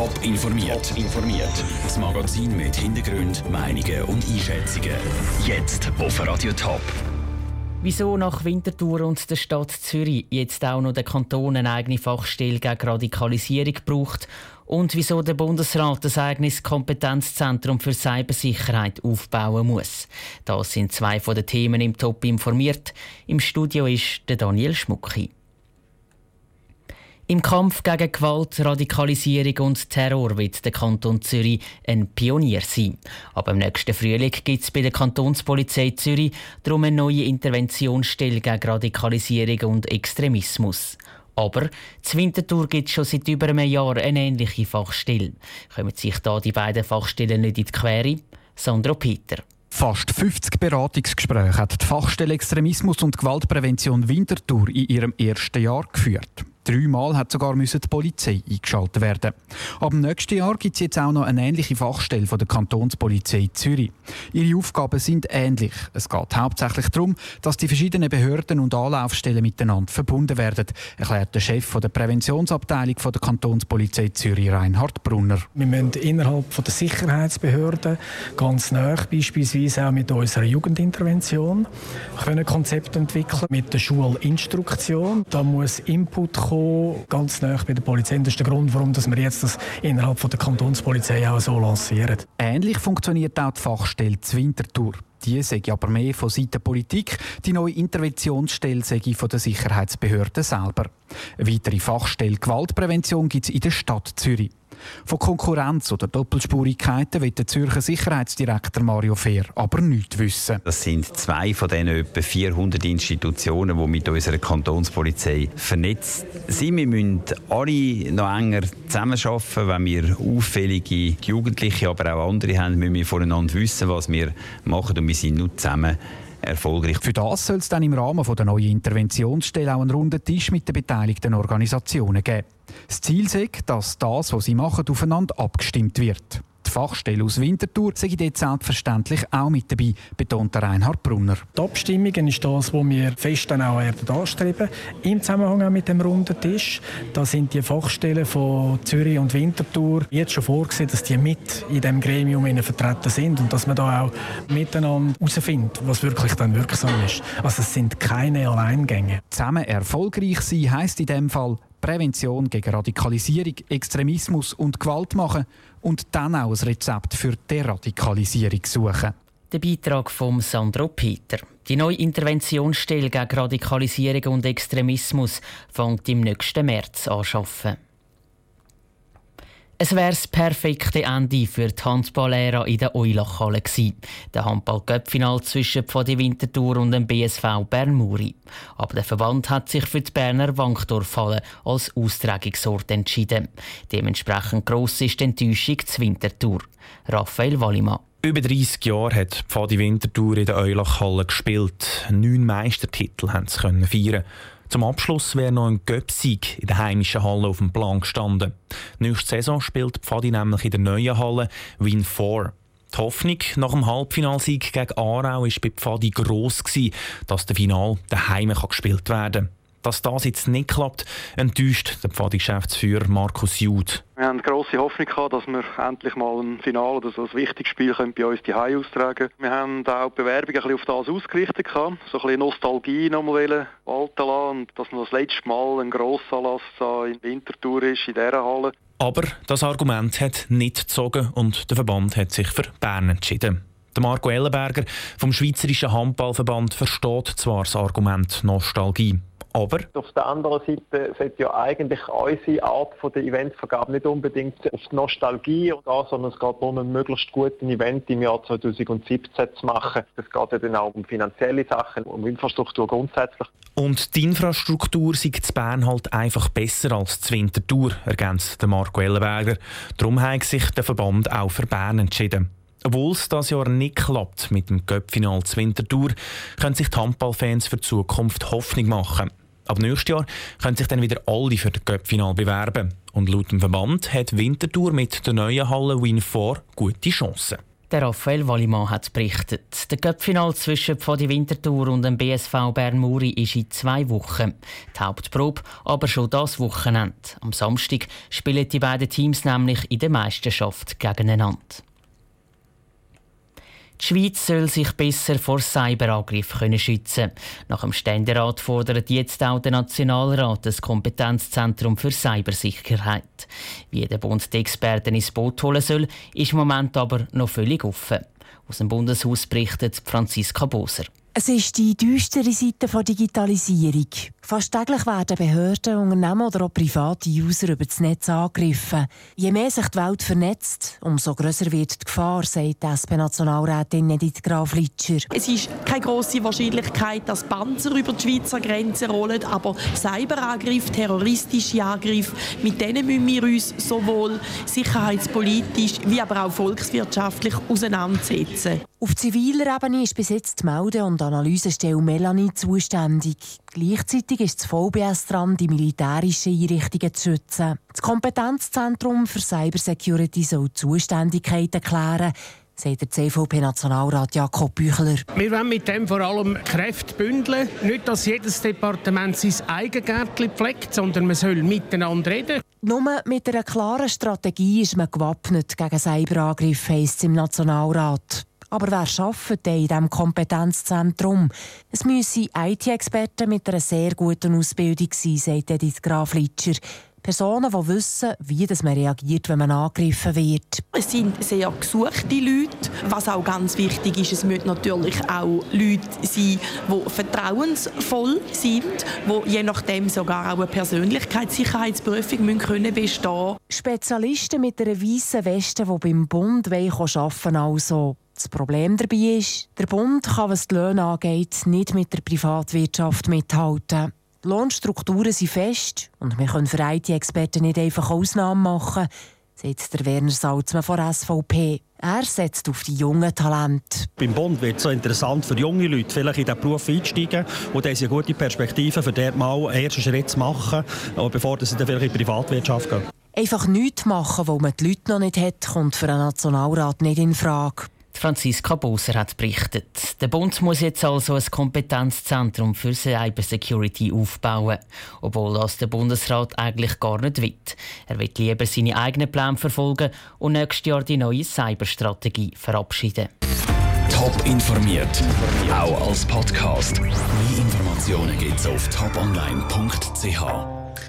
Top informiert. informiert. Das Magazin mit Hintergrund, Meinungen und Einschätzungen. Jetzt auf Radio Top. Wieso nach Winterthur und der Stadt Zürich jetzt auch noch der Kanton eine eigene Fachstelle gegen Radikalisierung braucht und wieso der Bundesrat das eigenes Kompetenzzentrum für Cybersicherheit aufbauen muss. Das sind zwei von den Themen im Top informiert. Im Studio ist der Daniel Schmucki. Im Kampf gegen Gewalt, Radikalisierung und Terror wird der Kanton Zürich ein Pionier sein. Aber im nächsten Frühling gibt es bei der Kantonspolizei Zürich darum eine neue Interventionsstelle gegen Radikalisierung und Extremismus. Aber zu Winterthur gibt es schon seit über einem Jahr eine ähnliche Fachstelle. Kommen sich da die beiden Fachstellen nicht in die Quere? Sandro Peter. Fast 50 Beratungsgespräche hat die Fachstelle Extremismus und Gewaltprävention Winterthur in ihrem ersten Jahr geführt. Dreimal hat sogar die Polizei eingeschaltet werden. Ab dem nächsten Jahr gibt es jetzt auch noch eine ähnliche Fachstelle von der Kantonspolizei Zürich. Ihre Aufgaben sind ähnlich. Es geht hauptsächlich darum, dass die verschiedenen Behörden und Anlaufstellen miteinander verbunden werden, erklärt der Chef der Präventionsabteilung der Kantonspolizei Zürich, Reinhard Brunner. Wir müssen innerhalb der Sicherheitsbehörden ganz nah, beispielsweise auch mit unserer Jugendintervention, können Konzepte entwickeln mit der Schulinstruktion. Da muss Input kommen kommen, ganz nah bei der Polizei. Das ist der Grund, warum wir jetzt das innerhalb von der Kantonspolizei auch so lancieren. Ähnlich funktioniert auch die Fachstelle Zwintertour. Die sei aber mehr von Seiten der Politik, die neue Interventionsstelle sei von der Sicherheitsbehörde selber. Eine weitere Fachstelle Gewaltprävention gibt es in der Stadt Zürich. Von Konkurrenz oder Doppelspurigkeiten will der Zürcher Sicherheitsdirektor Mario Fehr aber nichts wissen. Das sind zwei von den etwa 400 Institutionen, die mit unserer Kantonspolizei vernetzt sind. Wir müssen alle noch enger zusammenarbeiten. Wenn wir auffällige Jugendliche, aber auch andere haben, müssen wir voneinander wissen, was wir machen und wir sind nur zusammen erfolgreich. Für das soll es dann im Rahmen der neuen Interventionsstelle auch einen runden Tisch mit den beteiligten Organisationen geben. Das Ziel ist, dass das, was sie machen, aufeinander abgestimmt wird. Die Fachstelle aus Winterthur sei dort selbstverständlich auch mit dabei, betont Reinhard Brunner. Die Abstimmungen ist das, was wir fest dann auch anstreben. Im Zusammenhang auch mit dem runden Tisch. Da sind die Fachstellen von Zürich und Winterthur jetzt schon vorgesehen, dass die mit in dem Gremium vertreten sind und dass man da auch miteinander herausfindet, was wirklich dann wirksam ist. Also es sind keine Alleingänge. Zusammen erfolgreich sein heisst in dem Fall Prävention gegen Radikalisierung, Extremismus und Gewalt machen und dann auch ein Rezept für Deradikalisierung suchen. Der Beitrag von Sandro Peter. Die neue Interventionsstelle gegen Radikalisierung und Extremismus fängt im nächsten März an arbeiten. Es wäre das perfekte Ende für die Handballära in der Eulachhalle gewesen. Der Handball-Göppfinal zwischen Pfadi Winterthur und dem BSV Bernmuri. Aber der Verband hat sich für die Berner Wankdorfhalle als Austragungsort entschieden. Dementsprechend gross ist die Enttäuschung zu Winterthur. Raphael Wallimann. Über 30 Jahre hat Pfadi Winterthur in der Eulachhalle gespielt. Neun Meistertitel haben sie feiern. Zum Abschluss wäre noch ein Göpsieg in der heimischen Halle auf dem Plan gestanden. Nächste Saison spielt Pfadi nämlich in der neuen Halle Win 4. Die Hoffnung nach dem Halbfinalsieg gegen Aarau war bei Pfadi gross, dass der Final daheim gespielt werden kann. Dass das jetzt nicht klappt, enttäuscht der Pfadi-Geschäftsführer Markus Jud. Wir haben grosse Hoffnung gehabt, dass wir endlich mal ein Finale oder so ein wichtiges Spiel können bei uns die austragen Wir haben auch die Bewerbung ein bisschen auf das ausgerichtet gehabt. So ein bisschen Nostalgie nochmal walten lassen und dass noch das letzte Mal ein Grossanlass in Winterthur ist, in dieser Halle. Aber das Argument hat nicht gezogen und der Verband hat sich für Bern entschieden. Der Marco Ellenberger vom Schweizerischen Handballverband versteht zwar das Argument Nostalgie. Aber auf der anderen Seite sollte ja eigentlich unsere Art von der Eventvergabe nicht unbedingt auf die Nostalgie gehen, sondern es geht darum, ein möglichst gutes Event im Jahr 2017 zu machen. Es geht ja dann auch um finanzielle Sachen, um Infrastruktur grundsätzlich. Und die Infrastruktur sieht zu Bern halt einfach besser als zu Winterthur, ergänzt Marco Ellenberger. Darum hat sich der Verband auch für Bern entschieden. Obwohl es dieses Jahr nicht klappt mit dem Göppfinal zu Winterthur, können sich die Handballfans für die Zukunft Hoffnung machen. Ab nächstes Jahr können sich dann wieder alle für das Cup-Final bewerben. Und laut dem Verband hat Winterthur mit der neuen Halle Win 4 gute Chancen. Der Raphael Wallimann hat berichtet. Der Cup-Final zwischen Pfadi Winterthur und dem BSV Bern Muri ist in zwei Wochen. Die Hauptprobe aber schon das Wochenende. Am Samstag spielen die beiden Teams nämlich in der Meisterschaft gegeneinander. Die Schweiz soll sich besser vor Cyberangriffen schützen Nach dem Ständerat fordert jetzt auch der Nationalrat das Kompetenzzentrum für Cybersicherheit. Wie der Bund die Experten ins Boot holen soll, ist im Moment aber noch völlig offen. Aus dem Bundeshaus berichtet Franziska Boser. Es ist die düstere Seite der Digitalisierung. Fast täglich werden Behörden, Unternehmen oder auch private User über das Netz angegriffen. Je mehr sich die Welt vernetzt, umso grösser wird die Gefahr, sagt die SP-Nationalrätin Edith Graf-Litscher. Es ist keine grosse Wahrscheinlichkeit, dass Panzer über die Schweizer Grenze rollen, aber Cyberangriffe, terroristische Angriffe, mit denen müssen wir uns sowohl sicherheitspolitisch wie aber auch volkswirtschaftlich auseinandersetzen. Auf ziviler Ebene ist bis jetzt die Melde- und Analysestelle Melanie zuständig. Gleichzeitig ist das VBS dran, die militärischen Einrichtungen zu schützen. Das Kompetenzzentrum für Cybersecurity soll die Zuständigkeiten klären sagt der CVP-Nationalrat Jakob Büchler. Wir wollen mit dem vor allem Kräfte bündeln. Nicht, dass jedes Departement sein Eigengärtchen pflegt, sondern man soll miteinander reden. Nur mit einer klaren Strategie ist man gewappnet gegen Cyberangriffe, heisst es im Nationalrat. Aber wer arbeitet denn in diesem Kompetenzzentrum? Es müssen IT-Experten mit einer sehr guten Ausbildung sein, sagt Edith Graf-Litscher. Personen, die wissen, wie man reagiert, wenn man angegriffen wird. Es sind sehr gesuchte Leute. Was auch ganz wichtig ist, es müssen natürlich auch Leute sein, die vertrauensvoll sind, die je nachdem sogar auch eine Persönlichkeitssicherheitsprüfung müssen können bestehen Spezialisten mit einer weißen Weste, die beim Bund arbeiten also. Das Problem dabei ist, der Bund kann, was die Löhne angeht, nicht mit der Privatwirtschaft mithalten. Die Lohnstrukturen sind fest und wir können für IT-Experten nicht einfach Ausnahmen machen, sagt der Werner Salzmann von SVP. Er setzt auf die jungen Talente. Beim Bund wird es so interessant für junge Leute, vielleicht in diesen Beruf einsteigen und dann eine gute Perspektive, für dort mal einen ersten Schritt zu machen, bevor sie dann vielleicht in die Privatwirtschaft gehen. Einfach nichts machen, wo man die Leute noch nicht hat, kommt für einen Nationalrat nicht in Frage. Franziska Boser hat berichtet. Der Bund muss jetzt also ein Kompetenzzentrum für Cybersecurity aufbauen, obwohl das der Bundesrat eigentlich gar nicht will. Er will lieber seine eigenen Pläne verfolgen und nächstes Jahr die neue Cyberstrategie verabschieden. Top informiert, auch als Podcast. Mehr Informationen gibt's auf toponline.ch.